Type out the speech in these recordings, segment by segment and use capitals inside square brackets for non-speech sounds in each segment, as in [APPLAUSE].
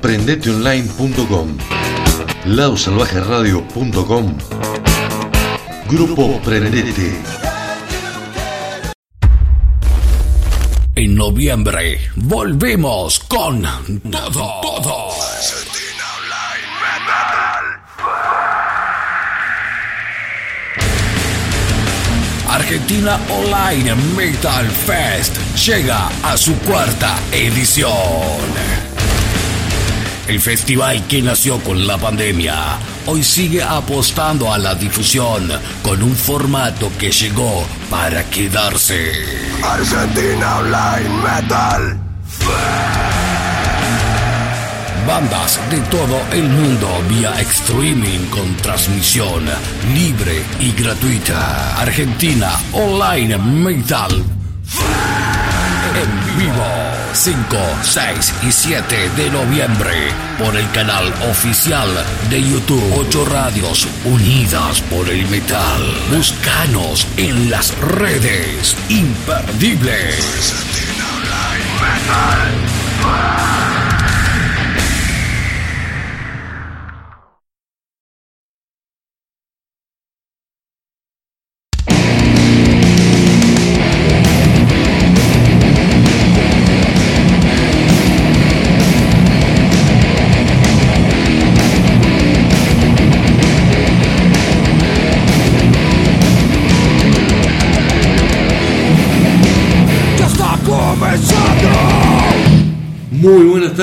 Prendeteonline.com. Ladosalvajeradio.com. Grupo Prendete. En noviembre volvemos con todo, todo. Argentina Online Metal Fest llega a su cuarta edición. El festival que nació con la pandemia hoy sigue apostando a la difusión con un formato que llegó para quedarse. Argentina Online Metal Bandas de todo el mundo vía streaming con transmisión libre y gratuita. Argentina Online Metal en vivo 5, 6 y 7 de noviembre por el canal oficial de YouTube 8 Radios Unidas por el Metal. Búscanos en las redes imperdibles.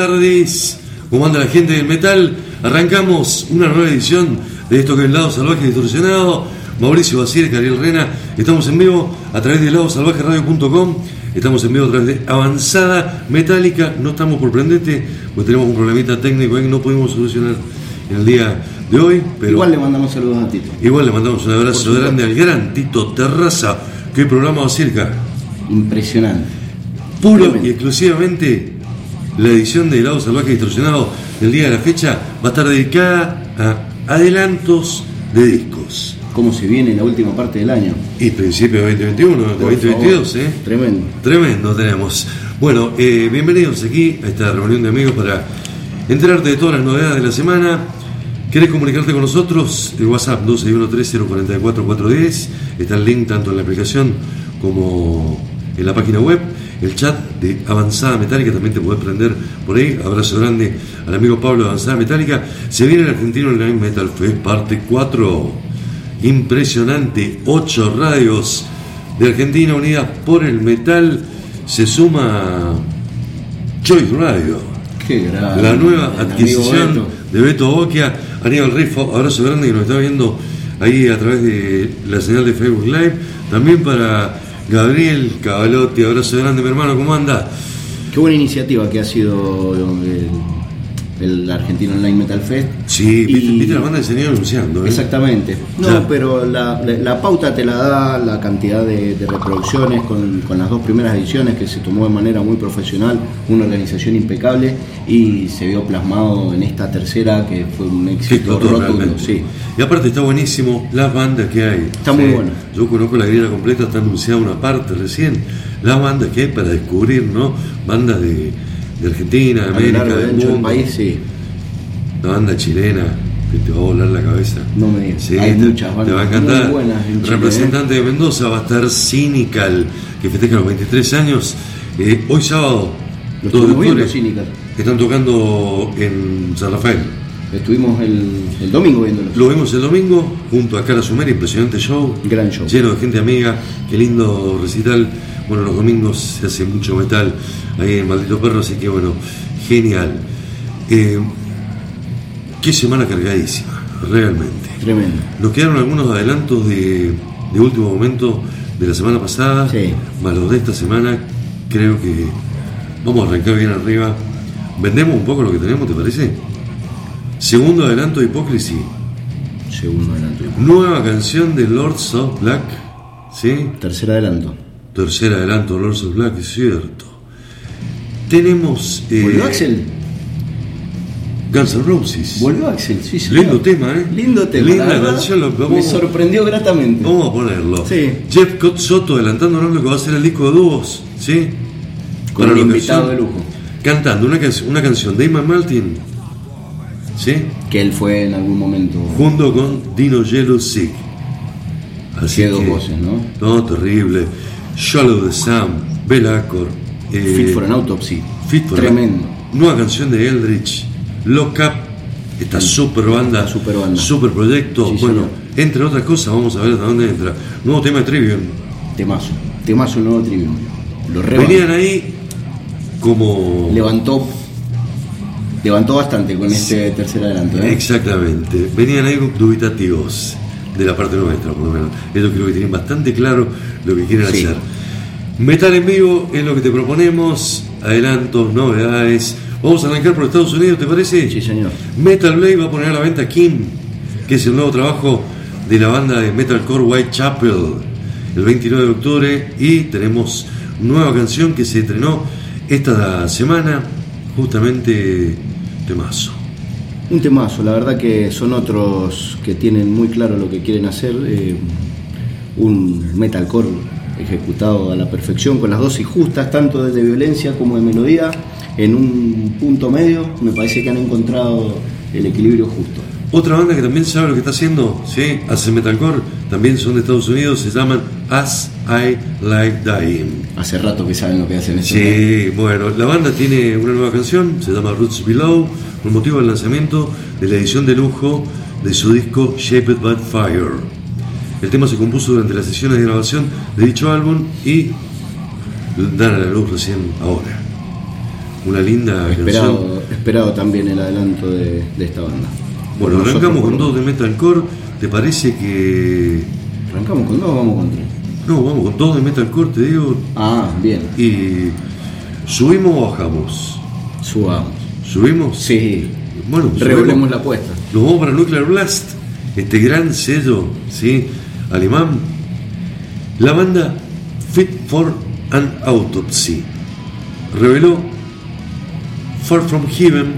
Tardes, ¿cómo anda la gente del metal? Arrancamos una nueva edición de esto que es el lado salvaje distorsionado. Mauricio Basile, Ariel Rena, estamos en vivo a través de ladosalvajeradio.com, estamos en vivo a través de Avanzada Metálica, no estamos por prendete, pues tenemos un problemita técnico que no pudimos solucionar en el día de hoy, pero Igual le mandamos saludos a Tito. igual le mandamos un abrazo grande al gran Tito Terraza, que programa Basirca, Impresionante. puro y exclusivamente la edición de Lado Salvaje Distorsionado del día de la fecha va a estar dedicada a adelantos de discos. Cómo se viene la última parte del año. Y principio de 2021, de Por 2022, favor. ¿eh? Tremendo. Tremendo tenemos. Bueno, eh, bienvenidos aquí a esta reunión de amigos para enterarte de todas las novedades de la semana. ¿Querés comunicarte con nosotros? El WhatsApp 261-3044410. Está el link tanto en la aplicación como en la página web. El chat de Avanzada Metálica también te podés prender por ahí. Abrazo grande al amigo Pablo de Avanzada Metálica. Se viene el Argentino Online Metal Fest, parte 4. Impresionante. 8 radios de Argentina unidas por el metal. Se suma Choice Radio. Qué grande. La nueva adquisición Beto. de Beto Boquia, Aníbal Rifo, abrazo grande que nos está viendo ahí a través de la señal de Facebook Live. También para Gabriel Cavalotti, abrazo grande, mi hermano, ¿cómo anda? Qué buena iniciativa que ha sido el, el Argentino Online Metal Fest. Sí, viste, Y- viste la banda de señor anunciando, ¿eh? Exactamente. No, pero la, la- la pauta te la da la cantidad de, de reproducciones con, con las dos primeras ediciones que se tomó de manera muy profesional, una organización impecable y se vio plasmado en esta tercera que fue un éxito rotundo. Sí. Y aparte está buenísimo las bandas que hay. Está muy bueno. Yo conozco la grilla completa, está anunciada una parte recién. Las bandas que hay para descubrir, ¿no? Bandas de, de Argentina, de América, largo del ancho del mundo. país, sí. Una banda chilena que te va a volar la cabeza. No me digas. Sí, Hay te, muchas te bandas va a encantar. muy buenas en Chile, ¿eh? Representante de Mendoza va a estar Cynical, que festeja los 23 años. Eh, hoy sábado, 2 Lo de estuvimos viendo, octubre, Cynical. están tocando en San Rafael. Estuvimos el, el domingo viéndolo. Lo vimos el domingo junto a Cara Sumera, impresionante show. Gran show. Lleno de gente amiga, qué lindo recital. Bueno, los domingos se hace mucho metal ahí en Maldito Perro, así que bueno, genial. Eh, qué semana cargadísima, realmente. Tremendo. Nos quedaron algunos adelantos de, de último momento de la semana pasada, Sí. más los de esta semana. Creo que vamos a arrancar bien arriba. Vendemos un poco lo que tenemos, ¿te parece? Segundo adelanto de Hipocrisy. Segundo adelanto. Nueva canción de Lords of Black. ¿Sí? Tercer adelanto. Tercer adelanto, Lords of Black, es cierto. Tenemos. eh, ¿Volvió Axel? Guns N' Roses. Volvió Axel, sí, señor. Lindo tema, ¿eh? Lindo tema. Linda la canción, lo Me vamos, sorprendió gratamente. vamos a ponerlo. Sí. Jeff Scott Soto adelantándonos lo que va a ser el disco de dúos, ¿sí? Con la invitado de lujo. Cantando una, canc- una canción de Iman Martin, ¿sí? Que él fue en algún momento. Junto con Dino Yellow Sick. Así Tiene dos que- voces, ¿no? No, terrible. Shallow the Sun, Bell Accord. Eh, Fit for an Autopsy. Fit for Tremendo. Nueva canción de Eldritch. Lock Up. Esta super banda. Super banda. Super proyecto. Sí, bueno, entre otras cosas, vamos a ver hasta dónde entra. Nuevo tema de Trivium. Temazo. Temazo el nuevo Trivium. Lo Venían ahí como. Levantó. Levantó bastante con este tercer adelanto. ¿eh? Exactamente. Venían ahí dubitativos de la parte nuestra, por lo menos. Ellos creo que tienen bastante claro lo que quieren hacer. Metal en vivo es lo que te proponemos. Adelantos, novedades. Vamos a arrancar por Estados Unidos, ¿te parece? Sí, señor. Metal Blade va a poner a la venta Kim, que es el nuevo trabajo de la banda de metalcore Whitechapel, el 29 de octubre. Y tenemos nueva canción que se estrenó esta semana, justamente Temazo. Un temazo, la verdad que son otros que tienen muy claro lo que quieren hacer. eh, un metalcore ejecutado a la perfección, con las dosis justas, tanto de violencia como de melodía, en un punto medio. Me parece que han encontrado el equilibrio justo. Otra banda que también sabe lo que está haciendo, ¿sí? hace metalcore, también son de Estados Unidos, se llaman As I Like Dying. Hace rato que saben lo que hacen estos. Sí, bueno, la banda tiene una nueva canción, se llama Roots Below, con motivo del lanzamiento de la edición de lujo de su disco Shaped by Fire. El tema se compuso durante las sesiones de grabación de dicho álbum y dan a la luz recién ahora. Una linda canción. Esperado, esperado también el adelanto de, de esta banda. Bueno, Nosotros arrancamos con dos de metalcore. ¿Te parece que.? ¿Arrancamos con dos o vamos con tres? No, vamos con dos de metalcore, te digo. Ah, bien. Y. ¿Subimos o bajamos? Subamos. ¿Subimos? Sí. Bueno, subimos. la apuesta. Nos vamos para Nuclear Blast, este gran sello ¿sí? Alemán. La banda Fit for an Autopsy reveló Far From Heaven,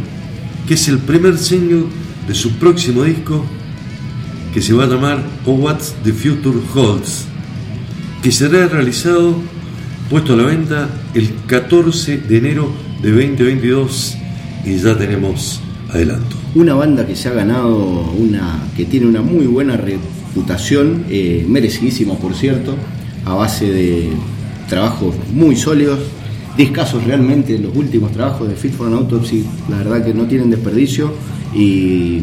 que es el primer single de su próximo disco, que se va a llamar Oh What's the Future Holds, que será realizado, puesto a la venta el 14 de enero de 2022 y ya tenemos adelanto. Una banda que se ha ganado una. que tiene una muy buena reputación, eh, merecidísima por cierto, a base de trabajos muy sólidos, discasos realmente los últimos trabajos de Fit for an Autopsy, la verdad que no tienen desperdicio y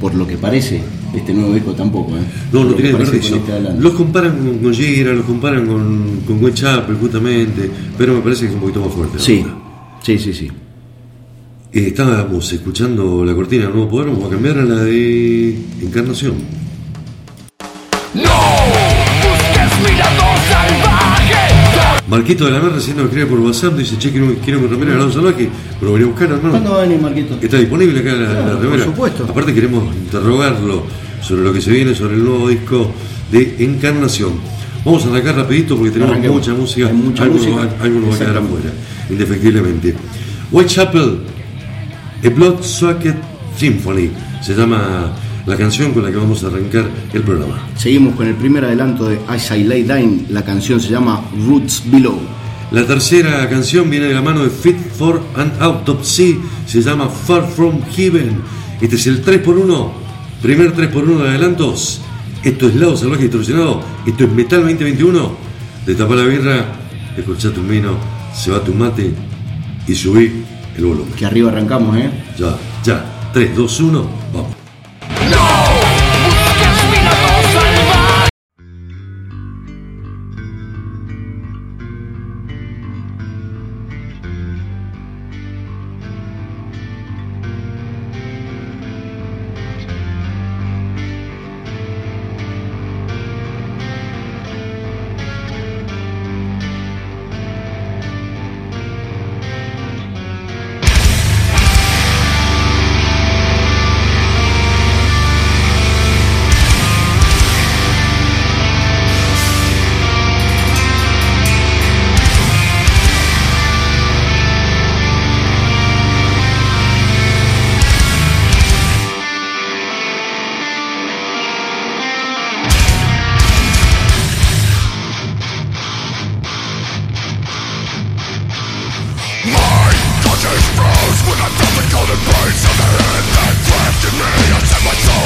por lo que parece, este nuevo disco tampoco. ¿eh? No, no tiene desperdicio. Los comparan con, con Gira, los comparan con, con Whitechapel justamente, pero me parece que es un poquito más fuerte. sí, sí, sí. Eh, estábamos escuchando la cortina del nuevo poder, vamos a cambiar a la de Encarnación. Marquito de la Mer recién nos escribe por WhatsApp, dice, che, quiero, quiero mi remera de Alonso Salvaje, pero venía a buscar, hermano. ¿Cuándo va a venir Marquito? Está disponible acá la, la remera. por supuesto. Aparte queremos interrogarlo sobre lo que se viene, sobre el nuevo disco de Encarnación. Vamos a arrancar rapidito porque tenemos Arranquemos. mucha música, Hay mucha algo, música. nos va- algo nos va a quedar afuera, indefectiblemente. Whitechapel, A Blood Socket Symphony, se llama la canción con la que vamos a arrancar el programa. Seguimos con el primer adelanto de As I Lay Dying, la canción se llama Roots Below. La tercera canción viene de la mano de Fit for an Autopsy, se llama Far From Heaven. Este es el 3x1, primer 3x1 de adelantos. Esto es Lado Salvaje Distorsionado, esto es Metal 2021. Destapa la birra, escucha tu vino, se va tu mate y subí el volumen. Que arriba arrancamos, ¿eh? Ya, ya. 3, 2, 1, vamos.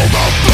Home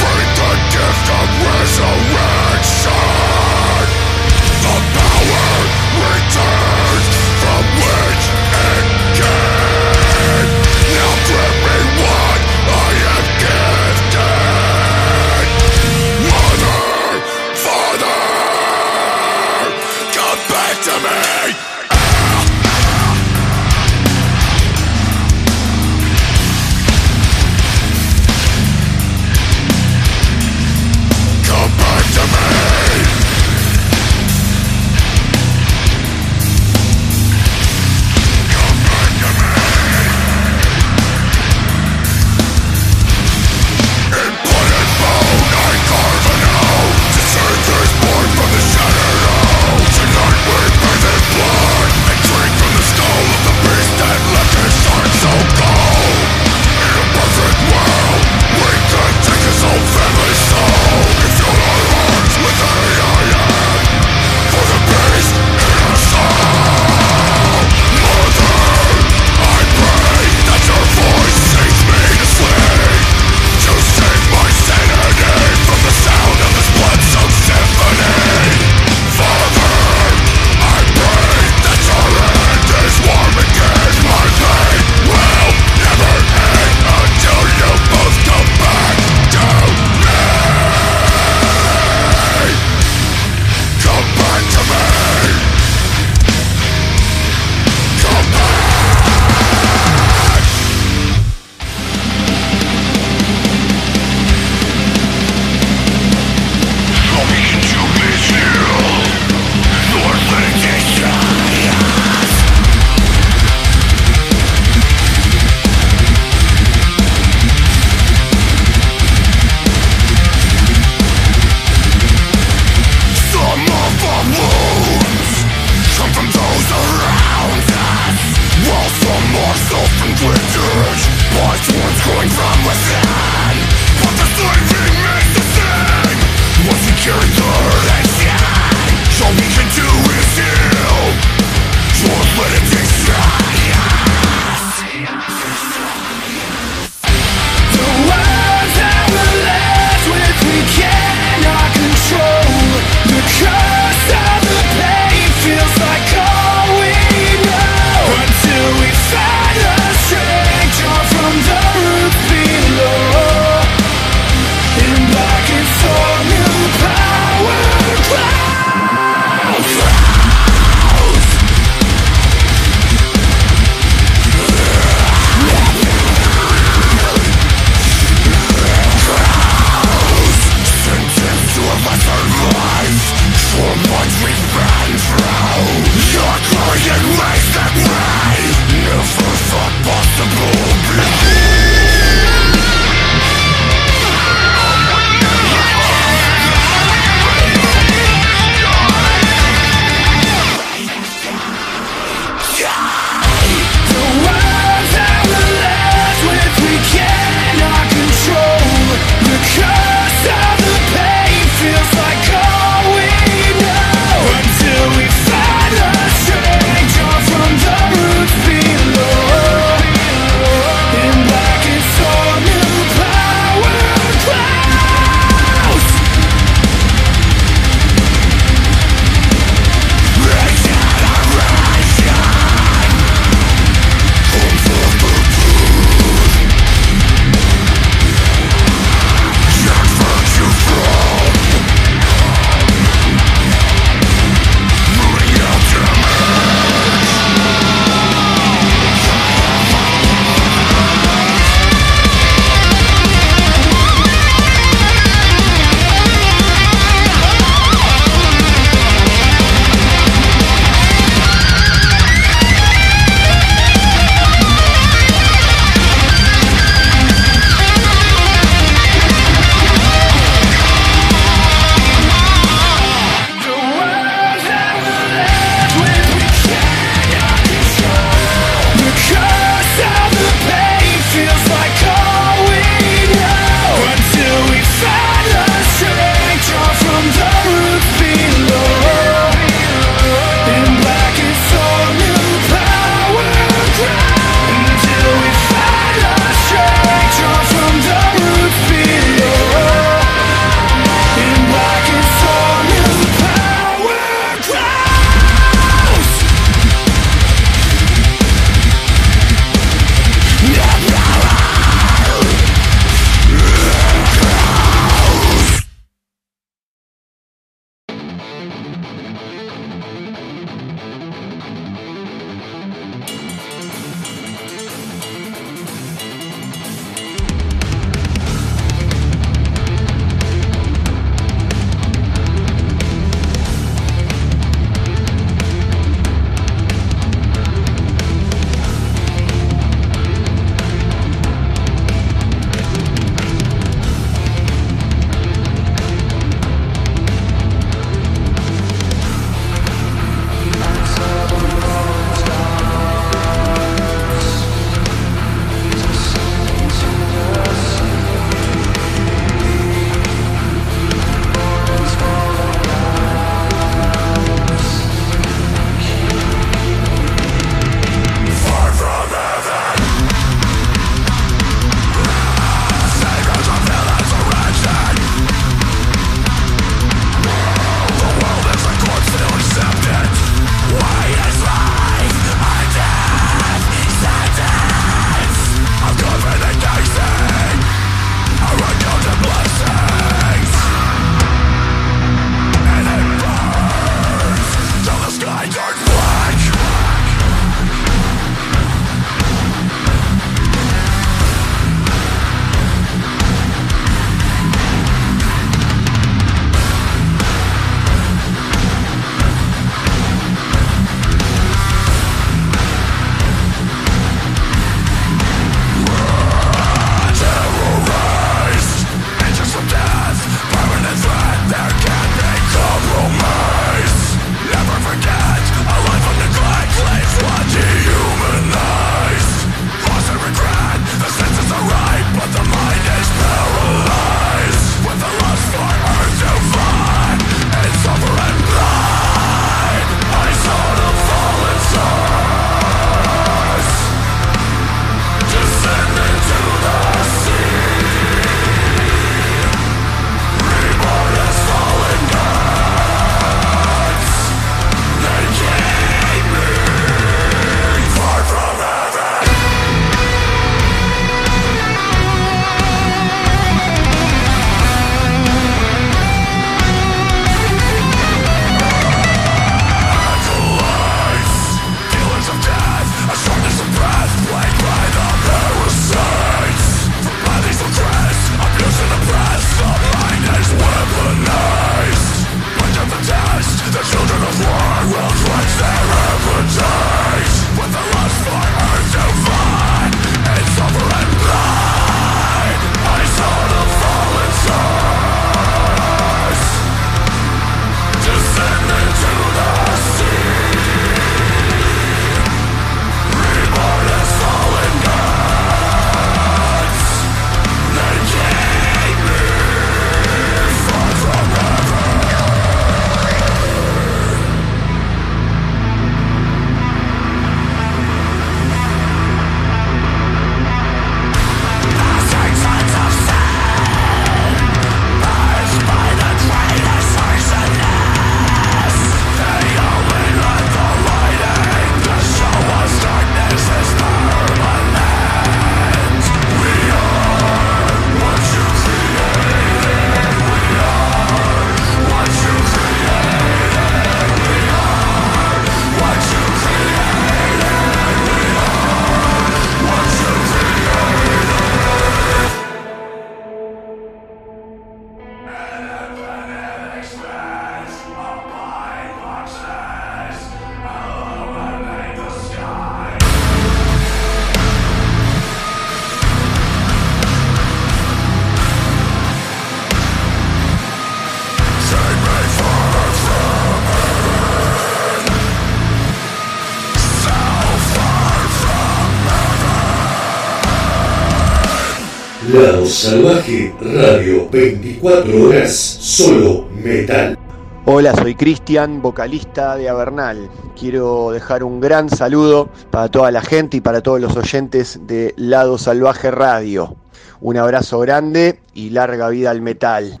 Salvaje Radio, 24 horas, solo metal. Hola, soy Cristian, vocalista de Avernal. Quiero dejar un gran saludo para toda la gente y para todos los oyentes de Lado Salvaje Radio. Un abrazo grande y larga vida al metal.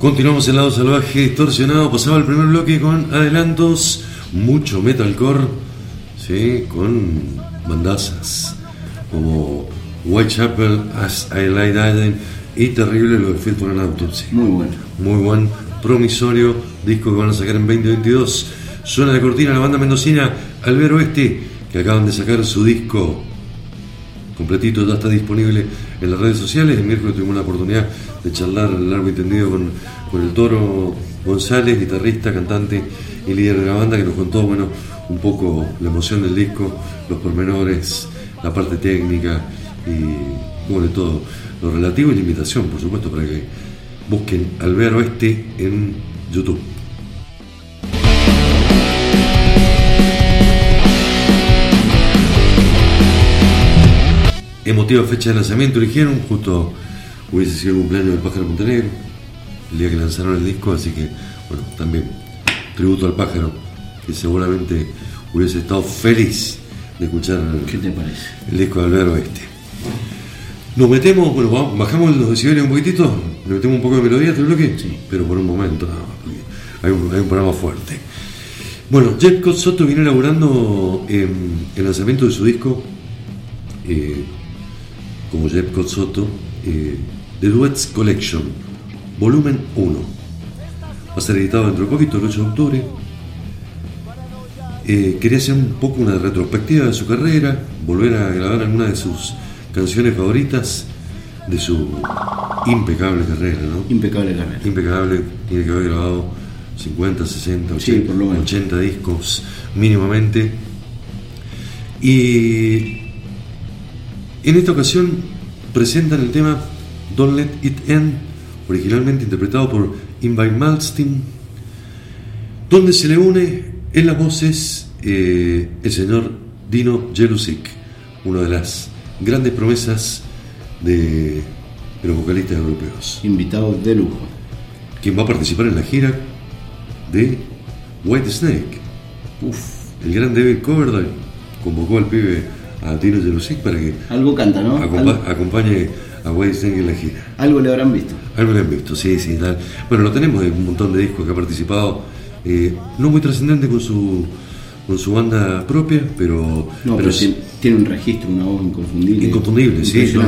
Continuamos el lado salvaje distorsionado. Pasaba el primer bloque con adelantos, mucho metalcore, ¿sí? con bandazas como Whitechapel, As I Lie Dying y terrible lo de Fit for an Autopsy. Muy bueno. Muy buen, promisorio disco que van a sacar en 2022. Suena de cortina la banda mendocina Albero Este, que acaban de sacar su disco completito, ya está disponible en las redes sociales. El miércoles tuvimos la oportunidad de charlar largo y tendido con, el Toro González, guitarrista, cantante y líder de la banda, que nos contó bueno, un poco la emoción del disco, los pormenores, la parte técnica y bueno, todo lo relativo y la invitación, por supuesto, para que busquen Albero Este en YouTube. Emotiva fecha de lanzamiento eligieron, justo hubiese sido el cumpleaños del Pájaro Montenegro, el día que lanzaron el disco, así que, bueno, también tributo al pájaro, que seguramente hubiese estado feliz de escuchar ¿Qué te parece? el disco de Albero Este. Nos metemos, bueno, bajamos los decibeles un poquitito, le metemos un poco de melodía este bloque, Sí. pero por un momento, no, porque hay un, hay un programa fuerte. Bueno, Jeff Soto viene elaborando el lanzamiento de su disco, eh, como Jeff Scott Soto, eh, The Duets Collection, volumen 1. Va a ser editado dentro de poquito, el 8 de octubre. Eh, quería hacer un poco una retrospectiva de su carrera, volver a grabar algunas de sus canciones favoritas de su impecable carrera, ¿no? Impecable carrera. Impecable, tiene que haber grabado 50, 60, 80, Sí, por lo menos. 80 discos mínimamente. Y en esta ocasión presentan el tema Don't Let It End, originalmente interpretado por Invite Malmsteen, donde se le une en las voces eh, el señor Dino Jelusic, una de las grandes promesas de, de los vocalistas europeos, Invitado de lujo. quien va a participar en la gira de White Snake. Uf. El gran David Coverdale convocó al pibe a Dino Jelusic para que Algo canta, ¿no? acompa- Algo, acompañe a Snake en la gira. algo le habrán visto. Algo le han visto, sí, sí. tal. Bueno, lo tenemos de un montón de discos que ha participado, eh, no muy trascendente con su, con su banda propia, pero, No, pero, es tiene, un registro, una voz inconfundible. inconfundible. Sí, ¿no?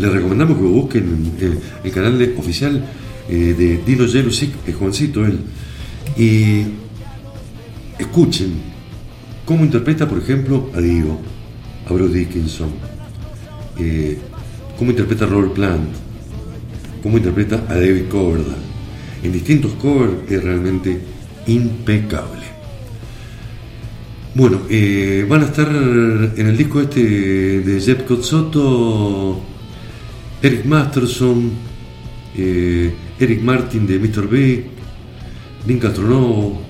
le, recomendamos que busquen eh, el canal de- oficial eh, de Dino Jelusic, es jovencito él, y escuchen cómo interpreta, por ejemplo, a Dio, a Bruce Dickinson, eh, cómo interpreta a Robert Plant, cómo interpreta a David Coverdale. En distintos covers es realmente impecable. Bueno, eh, van a estar en el disco este de Jeff Cozzotto, Eric Masterson, eh, Eric Martin de Mr. Big, Link Astronaut,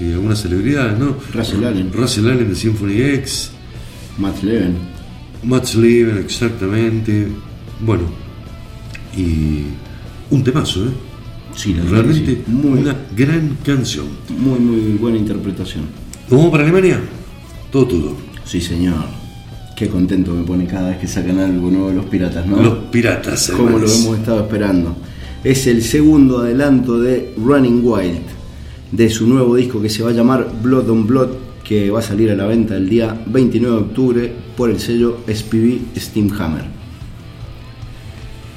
y algunas celebridades, ¿no? Russell Allen. Russell Allen de Symphony X, Matt Leven. Matt Leven, exactamente. Bueno, y un temazo, ¿eh? Sí, la Realmente sí. Muy, una gran canción. muy, muy buena interpretación. ¿Nos vamos para Alemania? Todo tuyo. Sí, señor. Qué contento me pone cada vez que sacan algo nuevo de los piratas, ¿no? Los piratas, Como lo hemos estado esperando. Es el segundo adelanto de Running Wild, de su nuevo disco que se va a llamar Blood on Blood, que va a salir a la venta el día 29 de octubre por el sello SPV Steamhammer.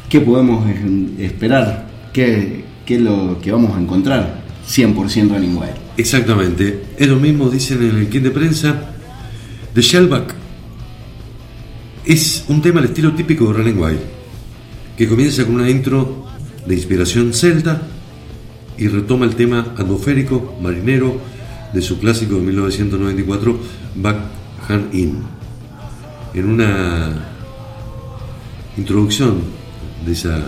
¿Qué podemos esperar? ¿Qué, qué es lo que vamos a encontrar? 100% Running Wild. Exactamente. Ellos mismos dicen en el kit de prensa de Shellback. Es un tema al estilo típico de Running Wild, que comienza con una intro de inspiración celta y retoma el tema atmosférico marinero de su clásico de 1994, Back Hand In. En una introducción de esa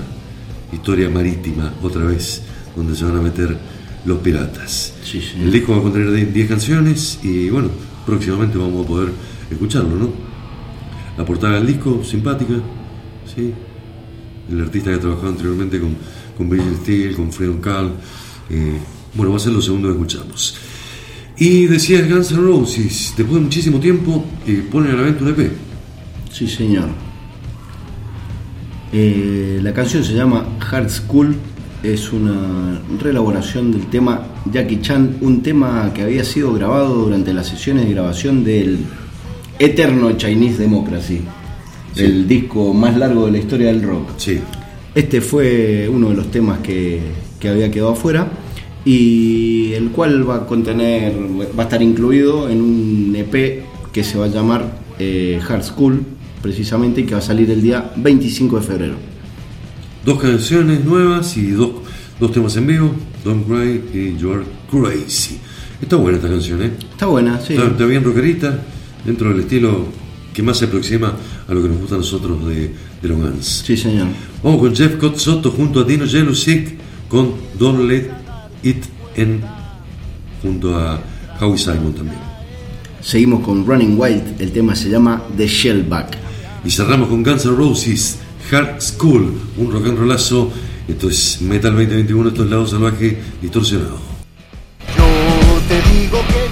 historia marítima, otra vez, donde se van a meter los piratas. Sí, sí. El disco va a contener 10 canciones y bueno, próximamente vamos a poder escucharlo, ¿no? La portada del disco, simpática, ¿sí? El artista que ha trabajado anteriormente con, con Bridget Steele, con Freedom Carl. eh, bueno, va a ser lo segundo que escuchamos. Y decías Guns N' Roses, después de muchísimo tiempo, eh, ponen a la venta un EP. Sí, señor. Eh, la canción se llama Hard School, es una reelaboración del tema Jackie Chan, un tema que había sido grabado durante las sesiones de grabación del eterno Chinese Democracy, Sí. el disco más largo de la historia del rock. Sí, Este fue uno de los temas que, que había quedado afuera y el cual va a contener, va a estar incluido en un EP que se va a llamar eh, Hard School, precisamente, y que va a salir el día 25 de febrero. dos canciones nuevas y dos, dos temas en vivo, Don't Cry y You're Crazy. Está buena esta canción, ¿eh? Está buena, sí. Está, está bien rockerita, dentro del estilo que más se aproxima a lo que nos gusta a nosotros de, de los Guns. Sí, señor. Vamos con Jeff Soto junto a Dino Jelusic con Don't Let It End junto a Howie Simon también. Seguimos con Running Wild, el tema se llama The Shellback. Y cerramos con Guns N' Roses, Hard School, un rock and rollazo. Esto es Metal 2021, esto es Lado Salvaje Distorsionado. Yo te digo que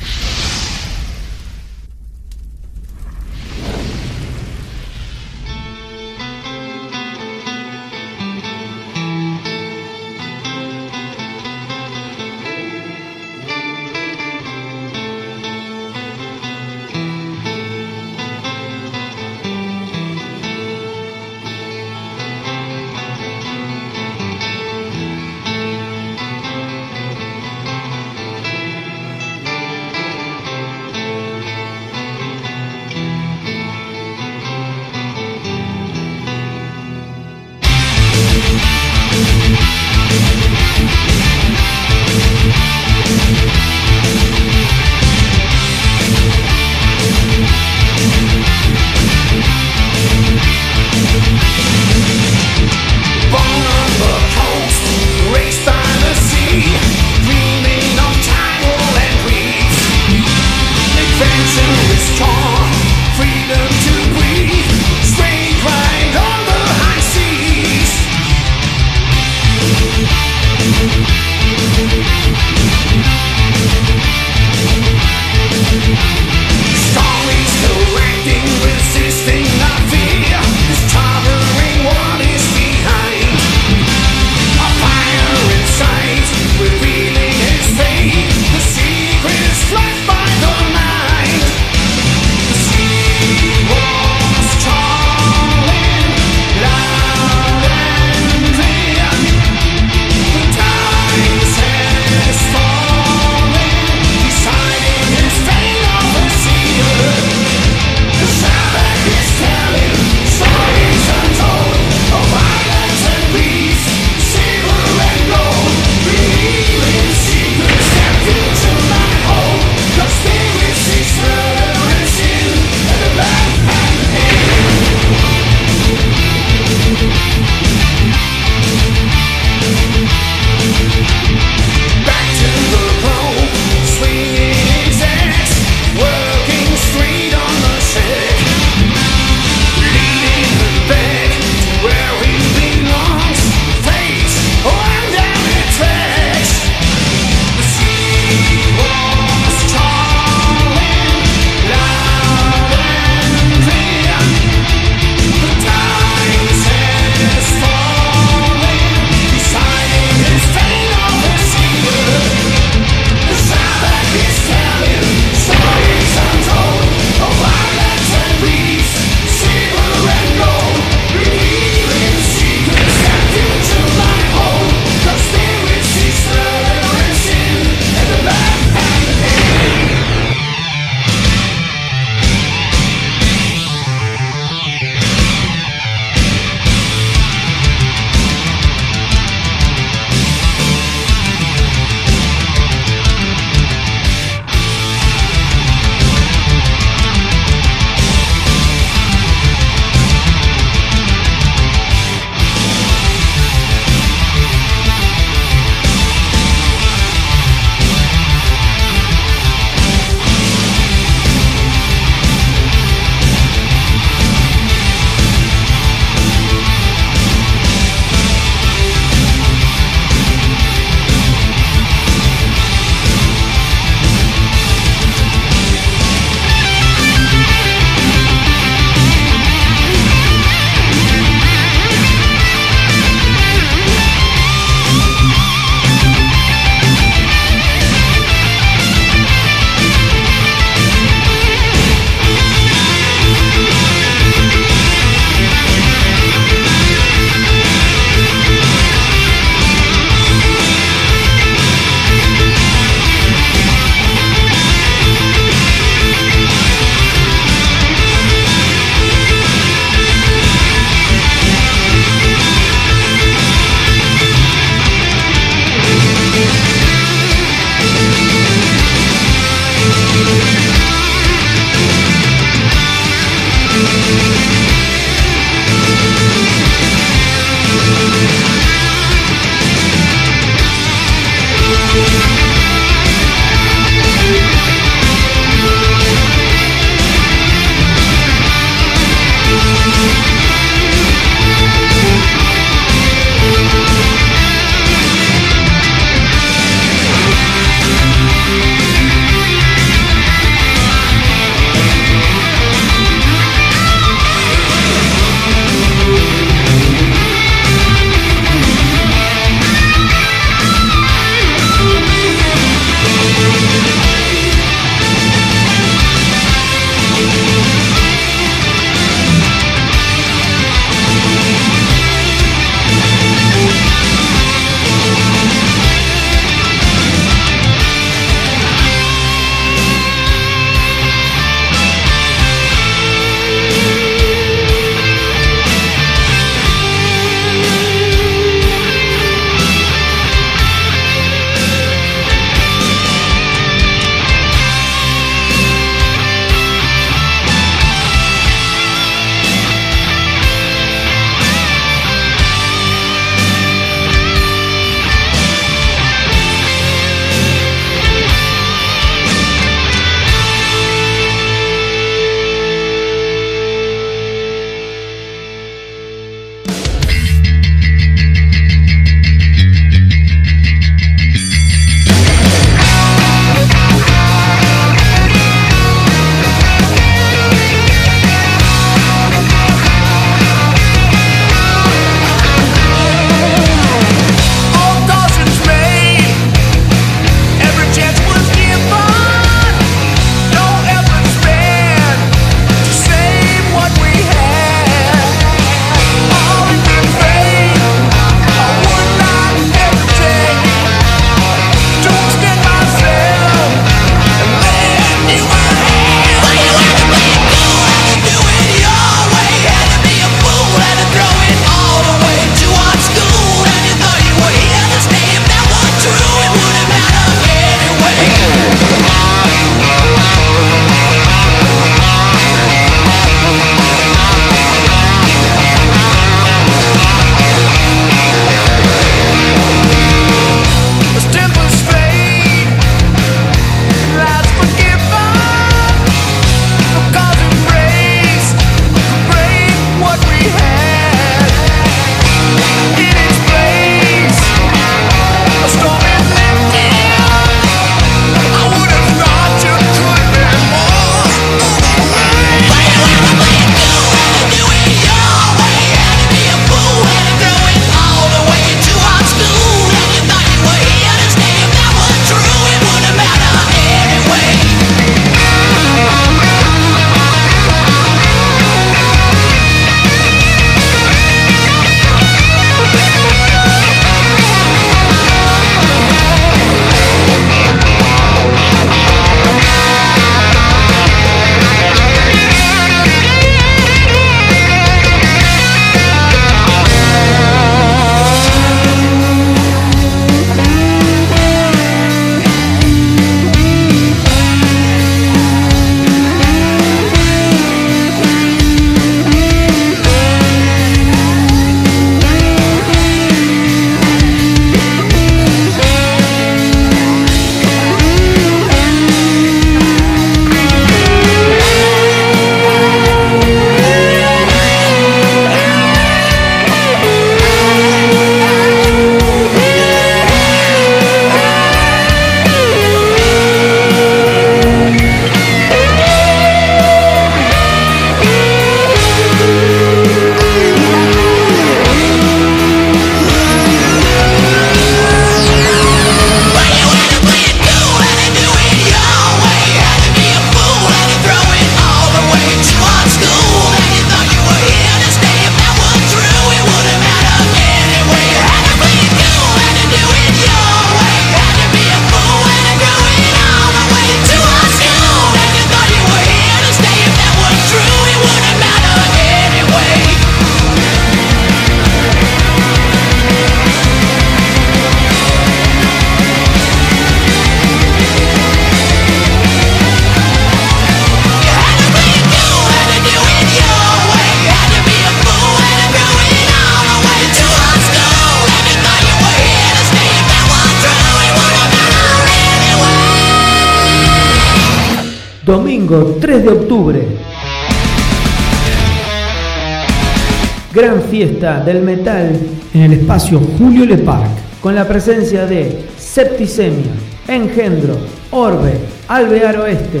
fiesta del metal en el espacio Julio Le Parc, con la presencia de Septicemia, Engendro, Orbe, Alvear Oeste,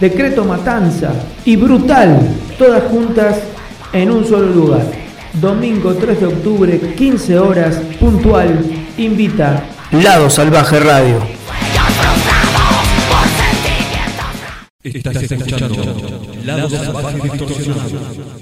Decreto Matanza y Brutal, todas juntas en un solo lugar. Domingo 3 de octubre, 15 horas, puntual, invita Lado Salvaje Radio. Lado Salvaje Distorsionado.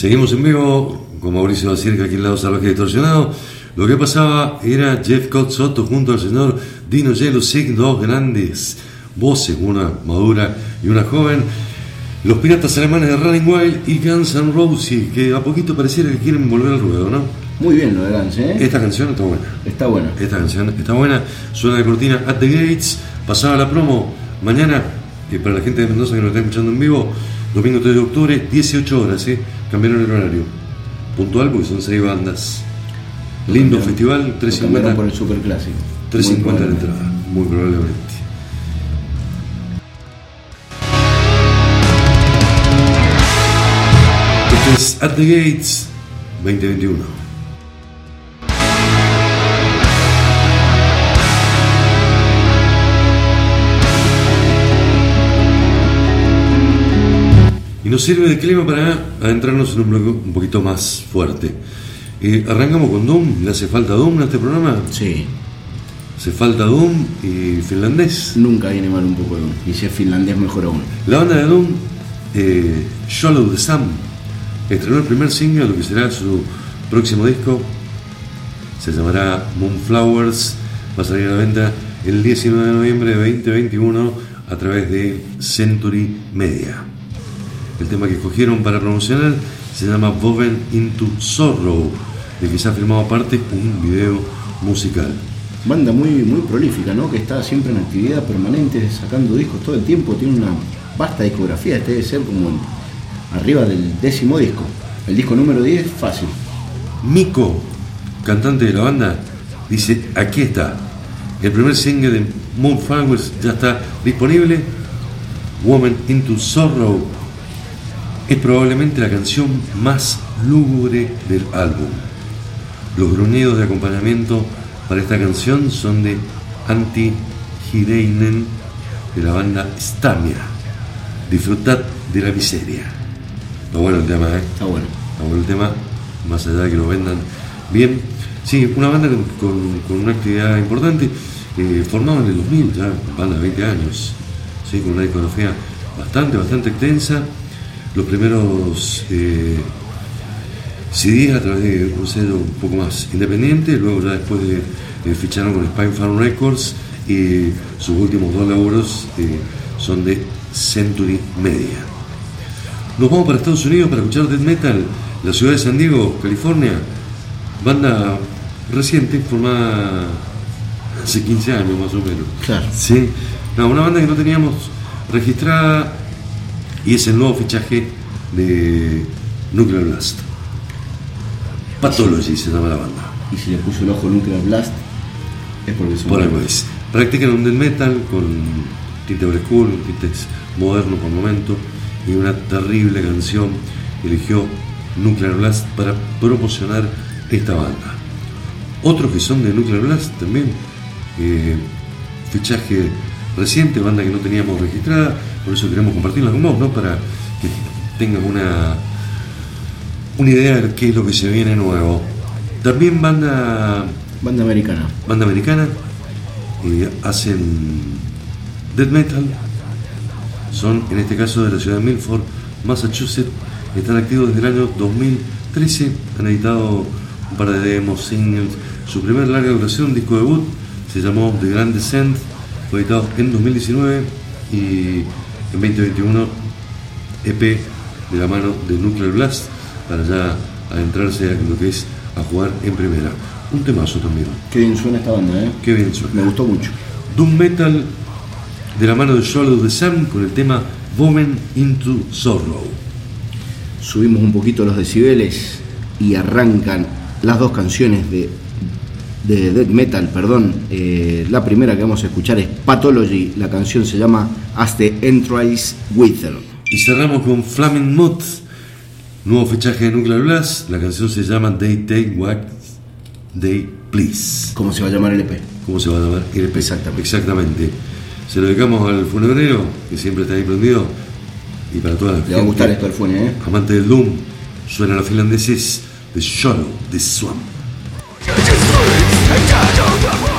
Seguimos en vivo con Mauricio Bacirca aquí en Lado Salvaje Distorsionado. Lo que pasaba era Jeff Soto junto al señor Dino Yellow Sig, dos grandes voces, una madura y una joven. Los piratas alemanes de Running Wild y Guns N' Roses, que a poquito pareciera que quieren volver al ruedo, ¿no? Muy bien lo de Guns, ¿eh? Esta canción está buena. Está bueno. Esta canción está buena. Suena de cortina At the Gates. Pasaba la promo. Mañana, eh, para la gente de Mendoza que nos está escuchando en vivo, domingo 3 de octubre, 18 horas, ¿sí? Cambiaron el horario. Puntual porque son 6 bandas. Lindo Cambiaron- festival, lo 350. cambiaron por el superclásico. 350 la Muy probable. entrada, muy probablemente. Esto es At the Gates 2021. Y nos sirve de clima para adentrarnos en un bloque un poquito más fuerte. Eh, arrancamos con Doom, ¿le hace falta Doom a este programa? Sí, Hace falta Doom y finlandés. nunca viene mal un poco de Doom. Y si es finlandés, mejor aún. La banda de Doom, eh, Shallow the Sun, estrenó el primer single de lo que será su próximo disco. Se llamará Moonflowers. Va a salir a la venta el 19 de noviembre de 2021 a través de Century Media. El tema que escogieron para promocionar se llama Woven into Sorrow, de que se ha filmado aparte un video musical. Banda muy, muy prolífica, ¿no? Que está siempre en actividad permanente, sacando discos todo el tiempo. Tiene una vasta discografía. Este debe ser como arriba del décimo disco. El disco número 10, fácil. Miko, cantante de la banda, dice, aquí está. El primer single de Moonflowers ya está disponible. Woman into Sorrow es probablemente la canción más lúgubre del álbum. Los gruñidos de acompañamiento para esta canción son de Antti Hireinen de la banda Stamia. Disfrutad de la miseria. Está bueno el tema, ¿eh? Está bueno. Está bueno el tema, más allá de que lo vendan bien. Sí, una banda con, con- con una actividad importante, eh, formada en el 2000, ya banda de 20 años, sí, con una discografía bastante, bastante extensa. Los primeros eh, CDs a través de un sello un poco más independiente, luego ya después de, eh, ficharon con Spine Farm Records y sus últimos dos laburos eh, son de Century Media. Nos vamos para Estados Unidos para escuchar death metal, la ciudad de San Diego, California. Banda reciente, formada hace 15 años más o menos. Claro. Sí, no, una banda que no teníamos registrada y es el nuevo fichaje de Nuclear Blast. Pathology se llama la banda. Y si le puso el ojo Nuclear Blast, es porque son Por buenos. es. Practican un death metal con tinte old school, tintes modernos por momento y una terrible canción eligió Nuclear Blast para promocionar esta banda. Otros que son de Nuclear Blast también, eh, fichaje reciente, banda que no teníamos registrada, por eso queremos compartirla con vos, ¿no? Para que tengas una, una idea de qué es lo que se viene nuevo. También banda Banda americana. banda americana, eh, hacen death metal, son en este caso de la ciudad de Milford, Massachusetts, están activos desde el año 2013, han editado un par de demos, singles, su primer larga duración, disco debut, se llamó The Grand Descent, fue editado en 2019 y en 2021 EP de la mano de Nuclear Blast para ya adentrarse en lo que es a jugar en primera. Un temazo también. Qué bien suena esta banda, ¿eh? Qué bien suena. Me gustó mucho. Doom Metal de la mano de Shadow the Sun con el tema Woman into Sorrow. Subimos un poquito los decibeles y arrancan las dos canciones de, de death metal, perdón. Eh, la primera que vamos a escuchar es Pathology, la canción se llama As the Entrails Wither. Y cerramos con Flaming Moth, nuevo fichaje de Nuclear Blast. La canción se llama They Take What They Please. ¿Cómo se va a llamar el EP? ¿Cómo se va a llamar? El EP. Exactamente. Exactamente. Se lo dedicamos al funebrero, que siempre está ahí prendido. Y para todas las Le va a gustar esto al Fune, ¿eh? Amante del Doom, suenan los finlandeses de Shadow the Swamp. Shadow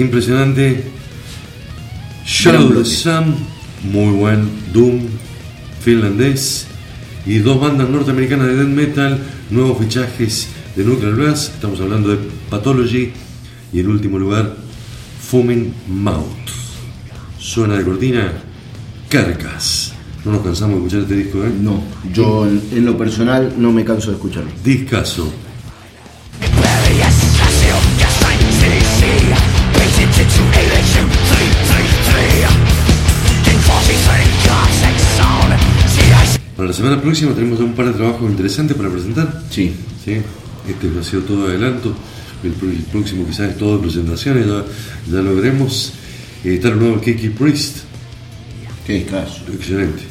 Impresionante. Shadow of the Sun, muy buen. Doom, finlandés. Y dos bandas norteamericanas de death metal, nuevos fichajes de Nuclear Blast. Estamos hablando de Pathology. Y en último lugar, Fuming Mouth. Suena de cortina, Carcas. No nos cansamos de escuchar este disco, ¿eh? No, yo en, en lo personal no me canso de escucharlo. Discaso. La semana próxima tenemos un par de trabajos interesantes para presentar. Sí, ¿sí? Este ha sido todo adelanto. El, pr- el próximo quizás es todo de presentaciones, ya, ya lo veremos. Eh, está el nuevo Kiki Priest, qué descaso, excelente.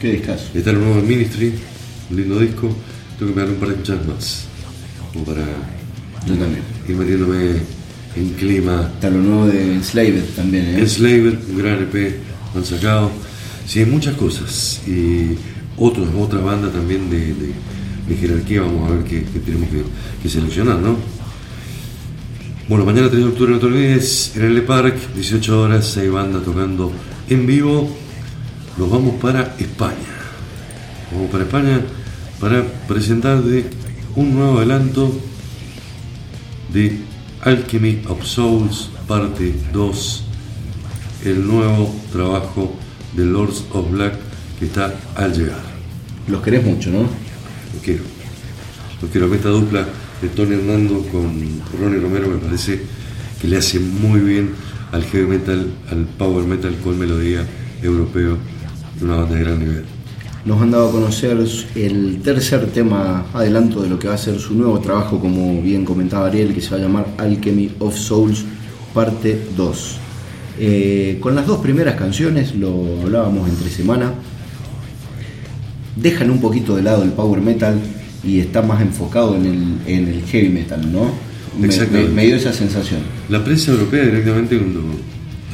qué descaso. Está el nuevo Ministry, un lindo disco. Tengo que pegar un par de escuchas más. Como para Yo también. ir metiéndome en clima. Está lo nuevo de Enslaved también, ¿eh? Enslaver, un gran EP, han sacado. Sí, hay muchas cosas. Y otros, otra banda también de, de- de jerarquía, vamos a ver qué, tenemos que, seleccionar, ¿no? Bueno, mañana 3 de octubre, no te en el Le Parc, 18 horas, hay banda tocando en vivo. Nos vamos para España. Vamos para España para presentarte un nuevo adelanto de Alchemy of Souls, parte 2, el nuevo trabajo de Lords of Black que está al llegar. Los querés mucho, ¿no? Lo quiero. Lo quiero. Esta dupla de Tony Hernando con Ronnie Romero me parece que le hace muy bien al heavy metal, al power metal con melodía europeo de una banda de gran nivel. Nos han dado a conocer el tercer tema adelanto de lo que va a ser su nuevo trabajo, como bien comentaba Ariel, que se va a llamar Alchemy of Souls, parte 2. Eh, con las dos primeras canciones, lo hablábamos entre semana, dejan un poquito de lado el power metal y está más enfocado en el, en el heavy metal, ¿no? Me, Exactamente. me- me dio esa sensación. La prensa europea directamente cuando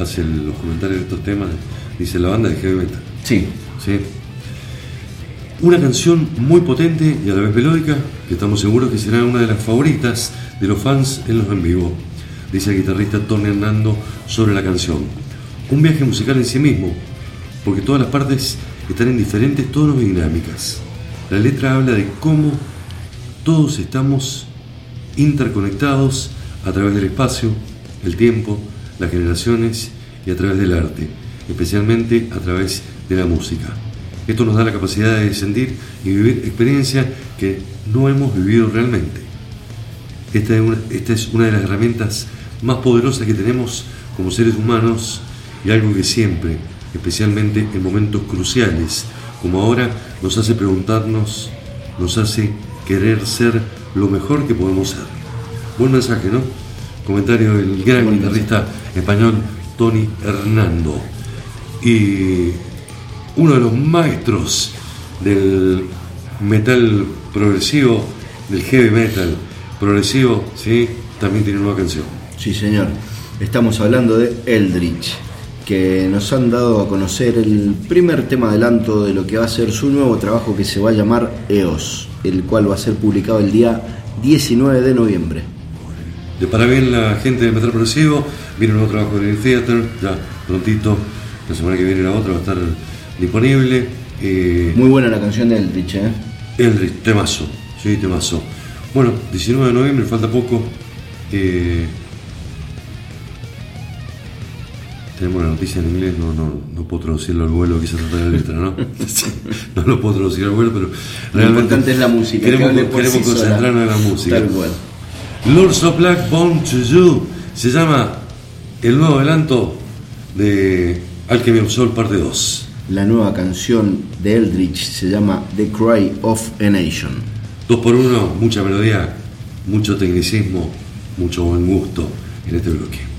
hace los comentarios de estos temas dice la banda de heavy metal. Sí, ¿sí? Una canción muy potente y a la vez melódica, que estamos seguros que será una de las favoritas de los fans en los en vivo, dice el guitarrista Tony Hernando sobre la canción. Un viaje musical en sí mismo, porque todas las partes están en diferentes tonos y dinámicas. La letra habla de cómo todos estamos interconectados a través del espacio, el tiempo, las generaciones y a través del arte, especialmente a través de la música. Esto nos da la capacidad de sentir y vivir experiencias que no hemos vivido realmente. Esta es, una, esta es una de las herramientas más poderosas que tenemos como seres humanos y algo que siempre, especialmente en momentos cruciales como ahora, nos hace preguntarnos, nos hace querer ser lo mejor que podemos ser. Buen mensaje, ¿no? Comentario del gran Buen guitarrista español Tony Hernando. Y uno de los maestros del metal progresivo, del heavy metal progresivo, ¿sí? también tiene una nueva canción. Sí, señor. Estamos hablando de Eldritch, que nos han dado a conocer el primer tema adelanto de lo que va a ser su nuevo trabajo que se va a llamar EOS, el cual va a ser publicado el día 19 de noviembre. De para bien la gente de Metal Progresivo, viene un nuevo trabajo de Dream Theater, ya prontito, la semana que viene la otra va a estar disponible. Eh, Muy buena la canción de Eldritch, ¿eh? Eldritch, temazo, sí, temazo. Bueno, 19 de noviembre, falta poco. Eh, tenemos la noticia en inglés, no, no, no puedo traducirlo al vuelo, quise tratar la letra, ¿no? [LAUGHS] no lo puedo traducir al vuelo, pero realmente. importante es la música, que Queremos, por queremos sí concentrarnos en la música. Tal cual. Lords of Black Born to You se llama el nuevo adelanto de Alchemy of Soul parte 2. La nueva canción de Eldritch se llama The Cry of a Nation. Dos por uno, mucha melodía, mucho tecnicismo, mucho buen gusto en este bloque.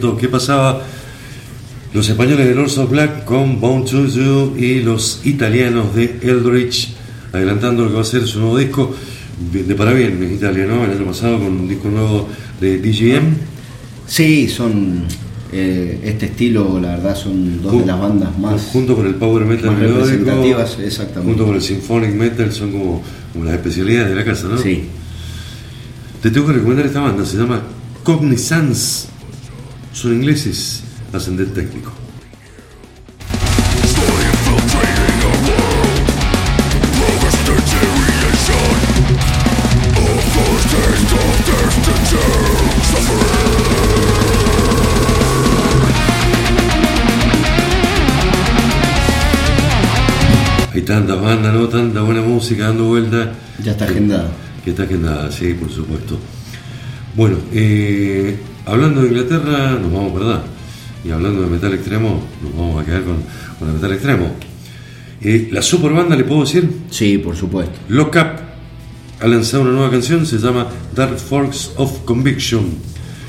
Talento, qué pasaba los españoles de Lords of Black con Bone to You y los italianos de Eldritch, adelantando lo que va a ser su nuevo disco, de para bien en Italia, ¿no? El año pasado con un disco nuevo de DGM. Sí, son eh, este estilo, la verdad, son dos de las bandas más. junto con el power metal melódico, representativas, exactamente. junto con el symphonic metal, son como, como las especialidades de la casa, ¿no? Sí, Te tengo que recomendar esta banda, se llama Cognizance. Son ingleses, hacen del técnico. Hay tanta banda, ¿no? Tanta buena música dando vuelta. ya está agendada. Que está agendada, sí, por supuesto. Bueno, eh, hablando de Inglaterra, nos vamos, ¿verdad? Y hablando de metal extremo, nos vamos a quedar con, con el metal extremo. Eh, la super banda, le puedo decir, Sí, por supuesto. Lock Up ha lanzado una nueva canción, se llama Dark Forks of Conviction,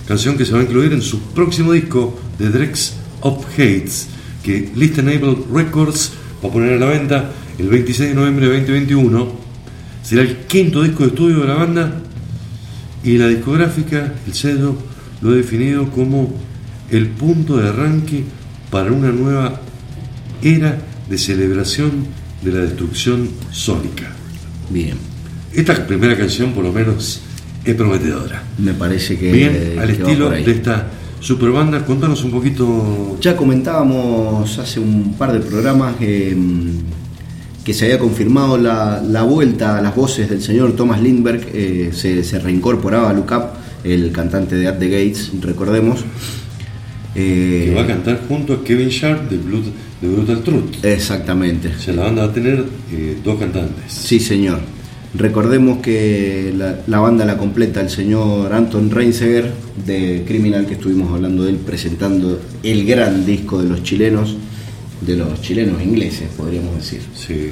canción que se va a incluir en su próximo disco, The Dregs of Hates, que Listenable Records va a poner a la venta el 26 de noviembre de 2021. Será el quinto disco de estudio de la banda y la discográfica, el sello, lo ha definido como el punto de arranque para una nueva era de celebración de la destrucción sónica. Bien. Esta primera canción, por lo menos, es prometedora. Me parece que. Bien, al que estilo de esta super banda, contanos un poquito. Ya comentábamos hace un par de programas eh, que se había confirmado la, la vuelta a las voces del señor Thomas Lindbergh. eh, se, se reincorporaba a Up, el cantante de At the Gates, recordemos. Eh, Que va a cantar junto a Kevin Sharp de, Blood, de Brutal Truth. Exactamente. O sea, la banda va a tener eh, dos cantantes. Sí, señor. Recordemos que la, la banda la completa el señor Anton Reinseger de Criminal, que estuvimos hablando de él, presentando el gran disco de los chilenos, de los chilenos ingleses, podríamos decir. Sí.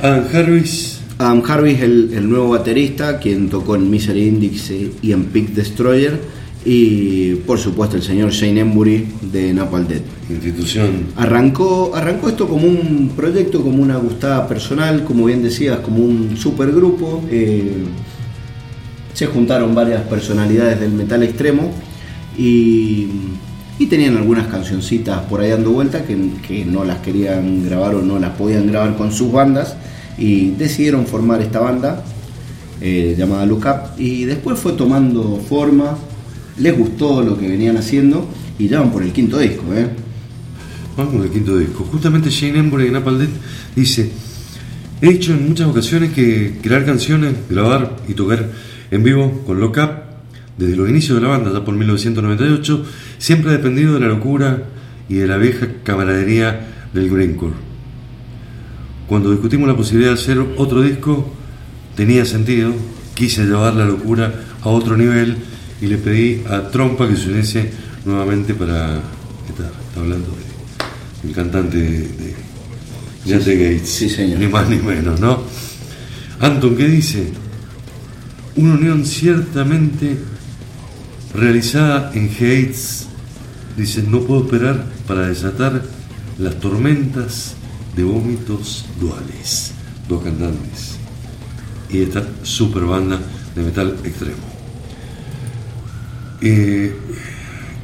Adam Harris, Adam Harvis, el, el nuevo baterista, quien tocó en Misery Index y en Peak Destroyer, y por supuesto el señor Shane Embury de Napalm Death. institución. Arrancó, arrancó esto como un proyecto, como una gustada personal, como bien decías, como un supergrupo. eh, se juntaron varias personalidades del metal extremo y, y tenían algunas cancioncitas por ahí dando vuelta que, que no las querían grabar o no las podían grabar con sus bandas y decidieron formar esta banda eh, llamada Look Up y después fue tomando forma, les gustó lo que venían haciendo y ya van por el quinto disco. ¿eh? Vamos con el quinto disco. Justamente Shane Embury de Napalm Death dice: He dicho en muchas ocasiones que crear canciones, grabar y tocar en vivo con Lock Up, desde los inicios de la banda, ya por 1998, siempre ha dependido de la locura y de la vieja camaradería del Greencore. Cuando discutimos la posibilidad de hacer otro disco, tenía sentido, quise llevar la locura a otro nivel y le pedí a Trompa que se uniese nuevamente para. Está, está hablando de, del cantante de, de, Gates. sí, señor. Ni más ni menos, ¿no? Anton, ¿qué dice? Una unión ciertamente realizada en Hates. Dice, no puedo esperar para desatar las tormentas de vómitos duales. Dos cantantes. Y esta super banda de metal extremo. Eh,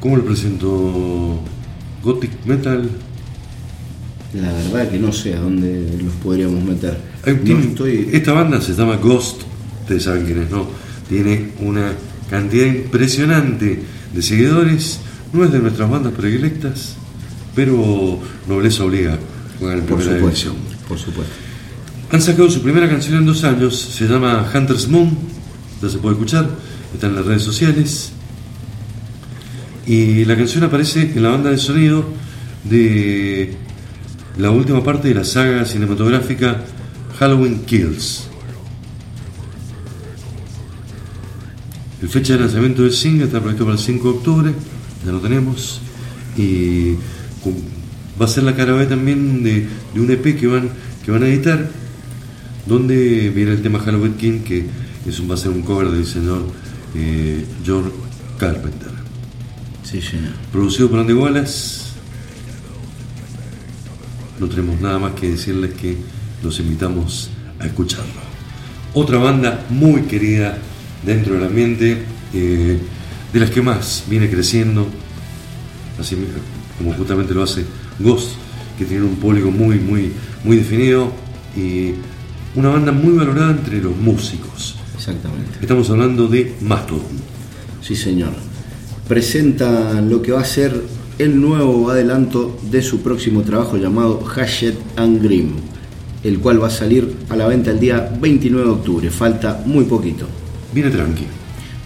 ¿Cómo le presento? Gothic Metal. La verdad que no sé a dónde los podríamos meter. No estoy- Esta banda se llama Ghost, ustedes saben quién es, ¿no? Tiene una cantidad impresionante de seguidores, no es de nuestras bandas predilectas, pero nobleza obliga, en primera supuesto, división. por supuesto. Han sacado su primera canción en dos años, se llama Hunter's Moon, ya se puede escuchar, está en las redes sociales. Y la canción aparece en la banda de sonido de la última parte de la saga cinematográfica Halloween Kills. El fecha de lanzamiento del single está previsto para el 5 de octubre, ya lo tenemos. Y va a ser la cara B también de, de un EP que van, que van a editar, donde viene el tema Halloween King, que es un, va a ser un cover del señor eh, George Carpenter. Sí, señor. Producido por Andy Wallace. No tenemos nada más que decirles que los invitamos a escucharlo. Otra banda muy querida dentro del ambiente, eh, de las que más viene creciendo, así como justamente lo hace Ghost, que tiene un público muy, muy, muy definido y una banda muy valorada entre los músicos. Exactamente. Estamos hablando de Mastodon. Sí, señor. Presenta lo que va a ser el nuevo adelanto de su próximo trabajo llamado Hashed and Grim, el cual va a salir a la venta el día 29 de octubre. Falta muy poquito. Viene tranqui.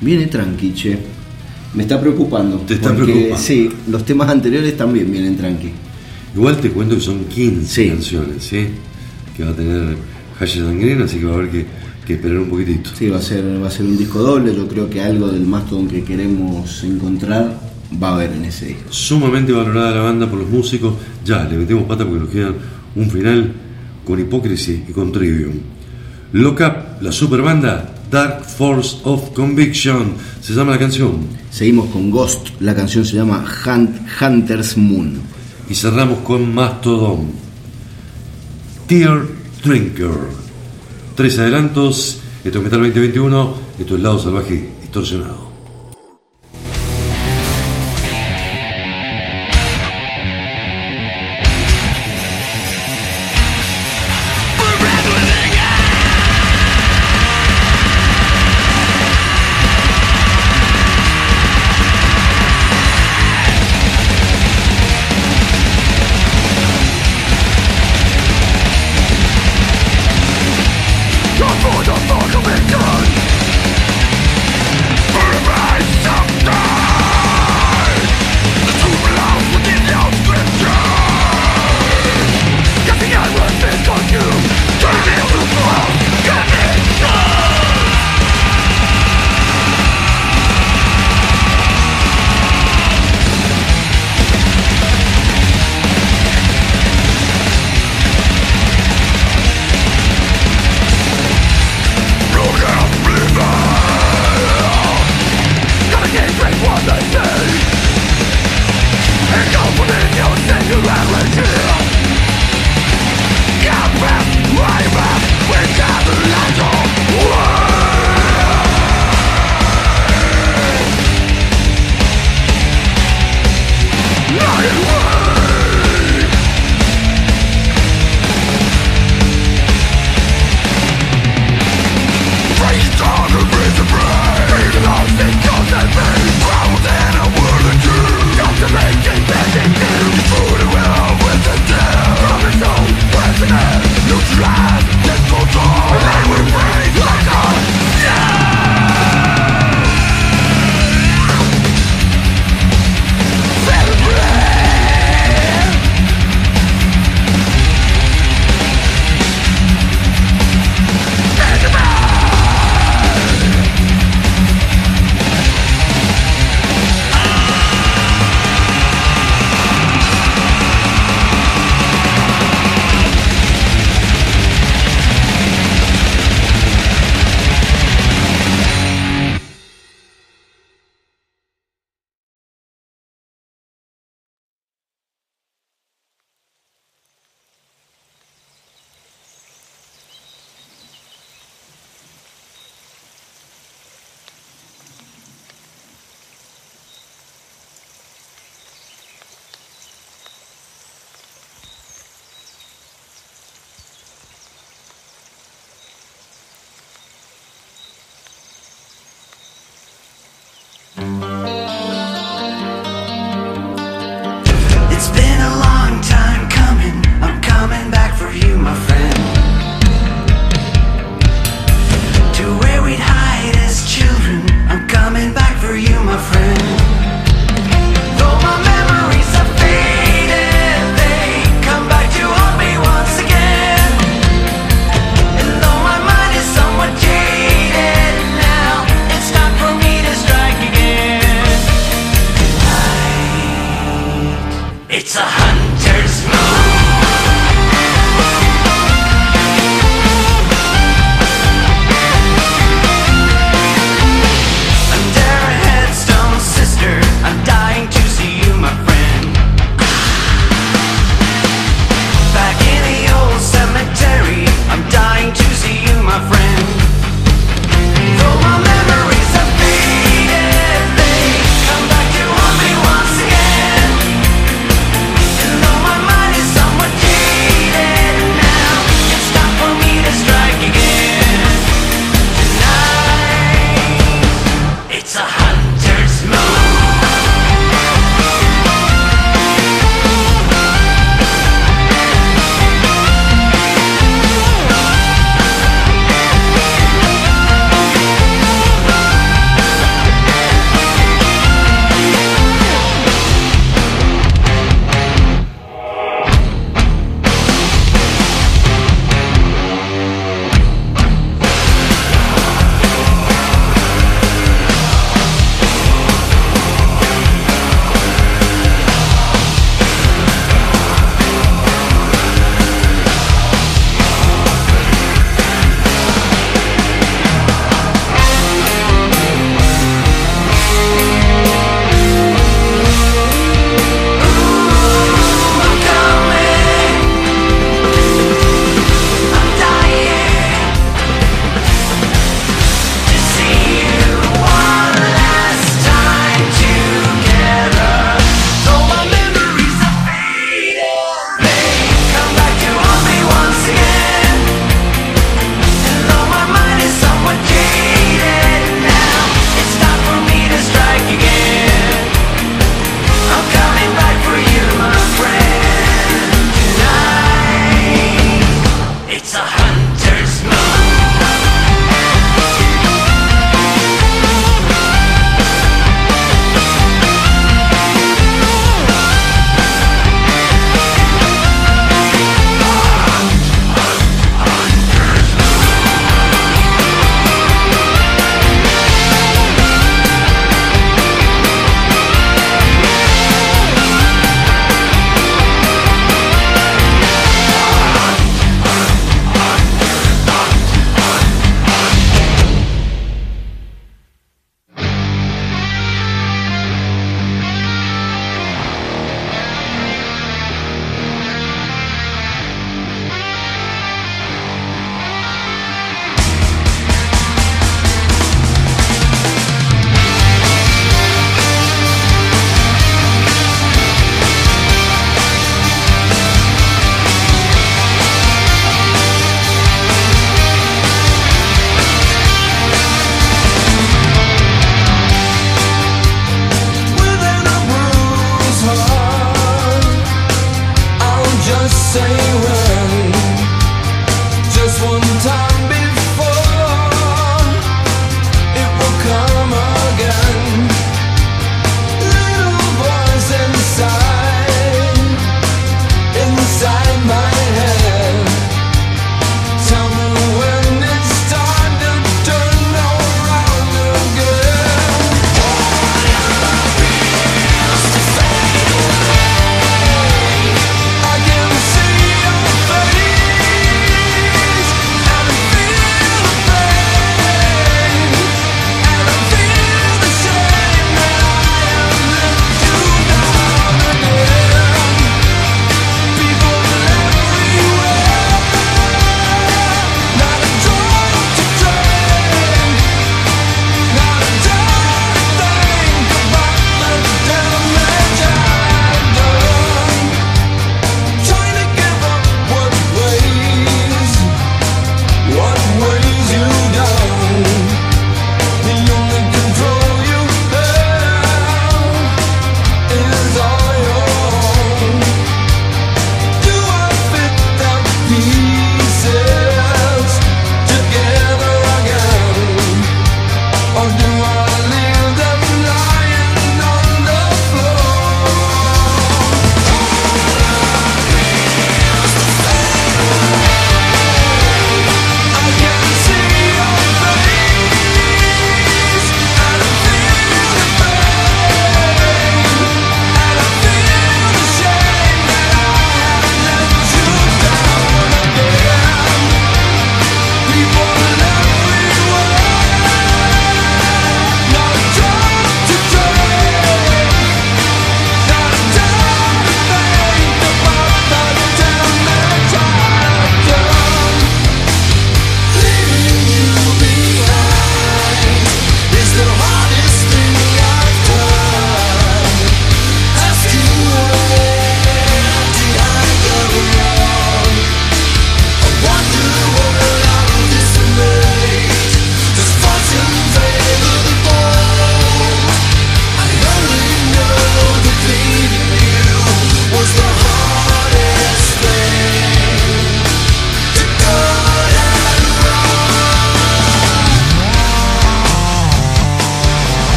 Viene tranqui, che. Me está preocupando. Te está porque, preocupando. Sí, los temas anteriores también vienen tranqui. Igual te cuento que son 15 Sí. canciones, ¿sí? Que va a tener Hashes and Green, así que va a haber que, que esperar un poquitito. Sí, va a ser, va a ser un disco doble. Yo creo que algo del Mastodon que queremos encontrar va a haber en ese disco. Sumamente valorada la banda por los músicos. Ya, le metemos pata porque nos queda un final con Hypocrisy y con Trivium. Lock Up, la super banda Dark Force of Conviction, se llama la canción. Seguimos con Ghost. La canción se llama Hunt, Hunter's Moon. Y cerramos con Mastodon. Tear Drinker. Tres adelantos. Esto es Metal 2021. Esto es Lado Salvaje Distorsionado.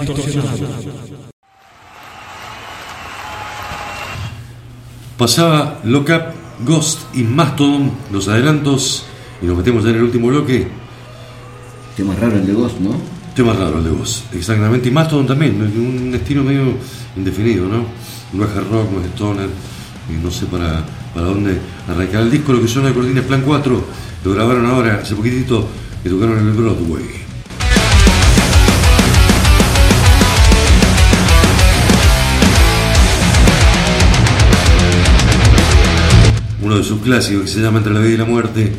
Distorsionado. Pasaba Lockup, Ghost y Mastodon, los adelantos, y nos metemos ya en el último bloque. Tema raro el de Ghost, ¿no? Tema raro el de Ghost, exactamente. Y Mastodon también, un estilo medio indefinido, ¿no? No es hard rock, no es stoner, y no sé para, para dónde arrancar el disco. Lo que suena de Cortina es Plan 4, lo grabaron ahora, hace poquitito, que tocaron en el Broadway. Uno de sus clásicos que se llama Entre la vida y la muerte,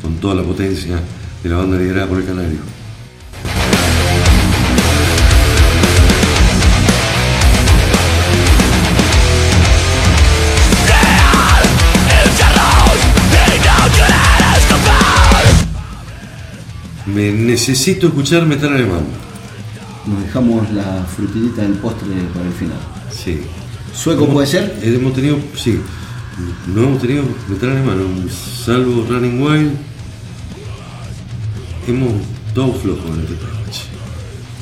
con toda la potencia de la banda liderada por el Canario. Me necesito escuchar metal alemán. Nos dejamos la frutillita del postre para el final. Sí. ¿Sueco puede ser? Hemos tenido, sí, no hemos tenido metal alemán, salvo Running Wild. Hemos todo flojo en este país.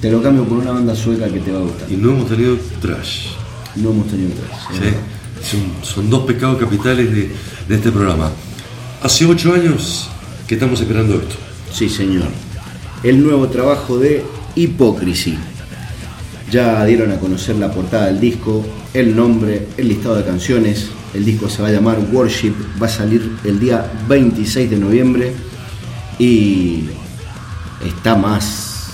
Te lo cambio por una banda sueca que te va a gustar. Y no hemos tenido trash. No hemos tenido tres. ¿sí? Son, son dos pecados capitales de, de este programa. Hace ocho años que estamos esperando esto. Sí, señor. El nuevo trabajo de Hypocrisy. Ya dieron a conocer la portada del disco, el nombre, el listado de canciones. El disco se va a llamar Worship, va a salir el día 26 de noviembre y está más,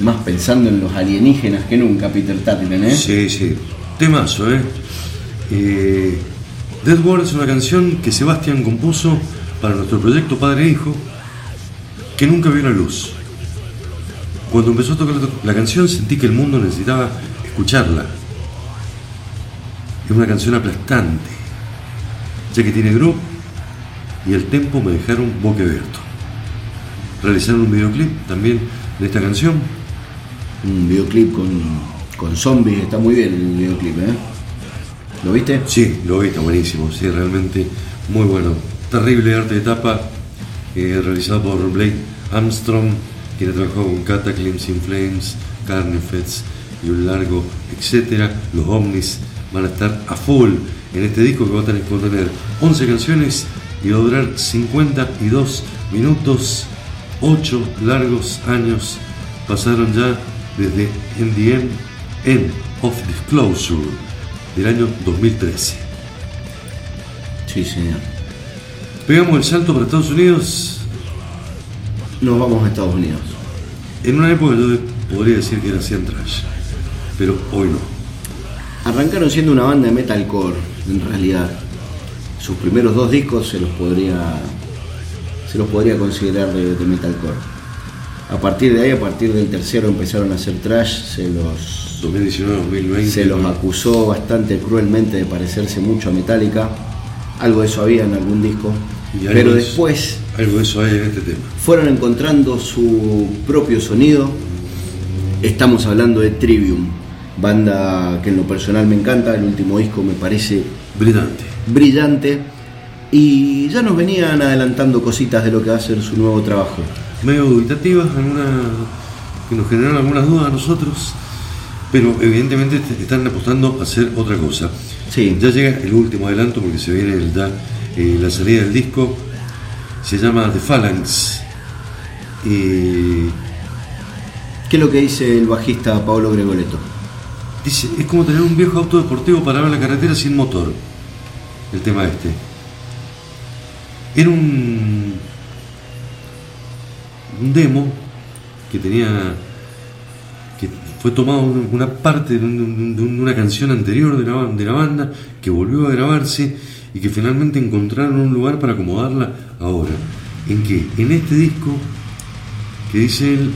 más pensando en los alienígenas que nunca, Peter Tatlin, ¿eh? Sí, sí. Temazo, ¿eh? eh Dead World es una canción que Sebastián compuso para nuestro proyecto Padre e Hijo, que nunca vio la luz. Cuando empezó a tocar la canción sentí que el mundo necesitaba escucharla. Es una canción aplastante, ya que tiene groove y el tempo me dejaron boquiabierto. Realizaron un videoclip también de esta canción. Un videoclip con, con zombies, está muy bien el videoclip, ¿eh? ¿Lo viste? Sí, lo vi, está buenísimo, sí, realmente muy bueno. Terrible arte de tapa, eh, realizado por Blake Armstrong, quien ha trabajado con Cataclysm, In Flames, Carnifex y un largo, etcétera. Los ovnis van a estar a full en este disco que va a tener, contener 11 canciones y va a durar 52 minutos. 8 largos años pasaron ya desde In the End, End of Disclosure del año 2013. Sí, señor. Pegamos el salto para Estados Unidos Nos vamos a Estados Unidos. en una época yo podría decir que era trash, pero hoy no. Arrancaron siendo una banda de metalcore, en realidad. Sus primeros dos discos se los podría, se los podría considerar de, de metalcore. A partir de ahí, a partir del tercero empezaron a hacer trash, se los 2019-2020. Se los acusó bastante cruelmente de parecerse mucho a Metallica. Algo de eso había en algún disco. Y Pero después Algo de eso hay en este tema. fueron encontrando su propio sonido. Estamos hablando de Trivium, banda que en lo personal me encanta. El último disco me parece Brillante. brillante. Y ya nos venían adelantando cositas de lo que va a ser su nuevo trabajo. Medio dubitativas, que nos generaron algunas dudas a nosotros, pero evidentemente est- están apostando a hacer otra cosa. Sí. Ya llega el último adelanto porque se viene el, eh, la salida del disco. Se llama The Phalanx. Y ¿Qué es lo que dice el bajista Pablo Gregoleto? Dice, es como tener un viejo auto deportivo parado en la carretera sin motor. El tema este. Era un, un demo que tenía. que fue tomado una- parte de, un- de un- de una canción anterior de la, de la banda que volvió a grabarse y que finalmente encontraron un lugar para acomodarla ahora. ¿En qué? En este disco que dice él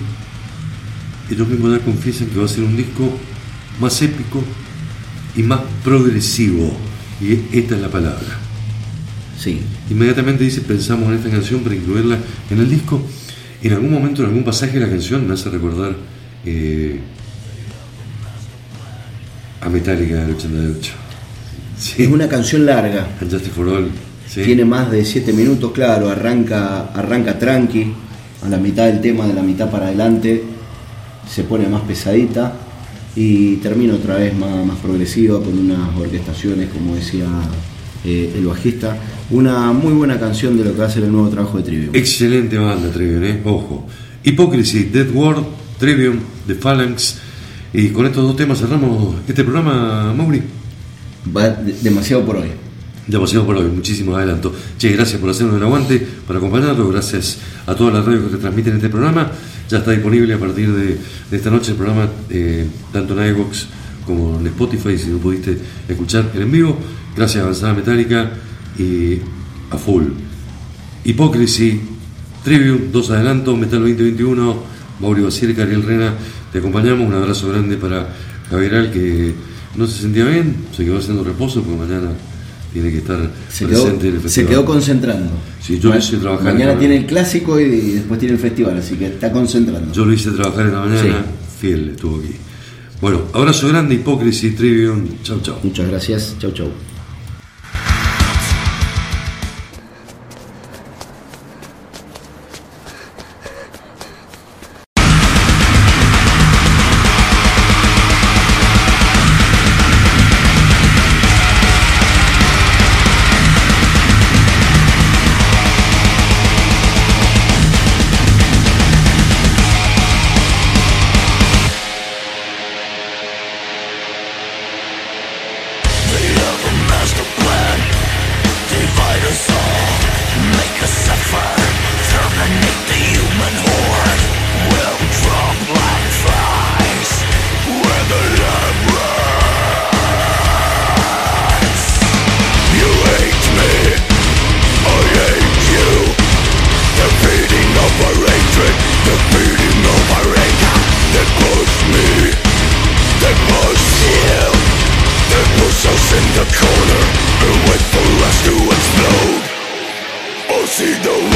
ellos mismos ya confiesan que va a ser un disco más épico y más progresivo. Y esta es la palabra. Sí, Inmediatamente dice, pensamos en esta canción para incluirla en el disco. En algún momento, en algún pasaje de la canción, me hace recordar eh, a Metallica del 88. Sí. es una canción larga. Justice for All. Sí. Tiene más de 7 minutos, claro, arranca, arranca tranqui, a la mitad del tema, de la mitad para adelante, se pone más pesadita y termina otra vez más, más progresiva con unas orquestaciones, como decía eh, el bajista. Una muy buena canción de lo que va a ser el nuevo trabajo de Trivium. Excelente banda, Trivium, ¿eh? Ojo. Hypocrisy, Dead World, Trivium, The Phalanx. Y con estos dos temas cerramos este programa, Mauri. Va de- demasiado por hoy. Demasiado por hoy, muchísimos adelantos. Che, gracias por hacernos el aguante, por acompañarnos, gracias a todas las radios que retransmiten este programa. Ya está disponible a partir de, esta noche el programa, eh, tanto en iVoox como en Spotify, si no pudiste escuchar el en vivo. Gracias Avanzada Metálica y a full. Hypocrisy, Trivium, dos adelantos, Metal 2021, Mauri Basirca, Ariel Rena, te acompañamos. Un abrazo grande para Javier que no se sentía bien, se quedó haciendo reposo porque mañana tiene que estar Se quedó, presente en el se festival. quedó concentrando. Sí, yo lo hice trabajar Mañana en- tiene el clásico y después tiene el festival, así que está concentrando. Yo lo hice trabajar en la mañana, fiel estuvo aquí. Bueno, abrazo grande, Hypocrisy, Trivium, chau chau. Muchas gracias. Chau, chau.